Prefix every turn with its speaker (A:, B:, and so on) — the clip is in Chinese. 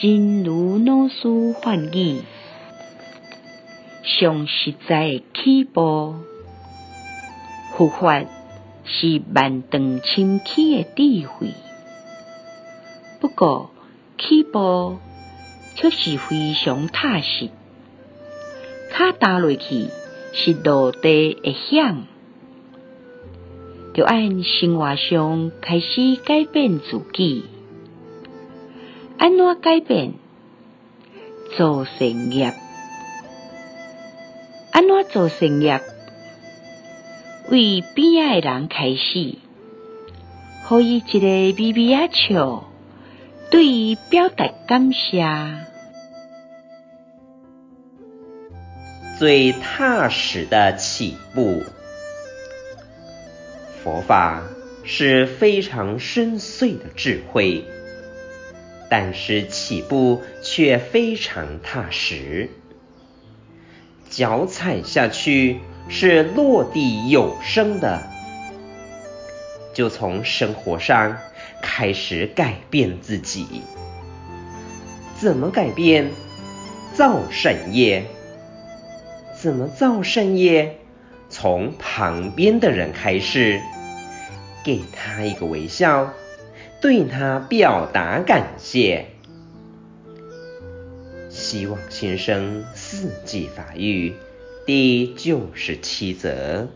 A: 真如老师法语，上实在的起步，佛法是万丈深起的智慧，不过起步却是非常踏实，脚踏落去是落地会响，就按生活上开始改变自己。按怎改变？做善业。按怎做善业？为边仔的人开始，予伊一个微微仔笑，对伊表达感谢。
B: 最踏实的起步，佛法是非常深邃的智慧。但是起步却非常踏实，脚踩下去是落地有声的，就从生活上开始改变自己。怎么改变？造善业。怎么造善业？从旁边的人开始，给他一个微笑。对他表达感谢。希望先生四季法语第九十七则。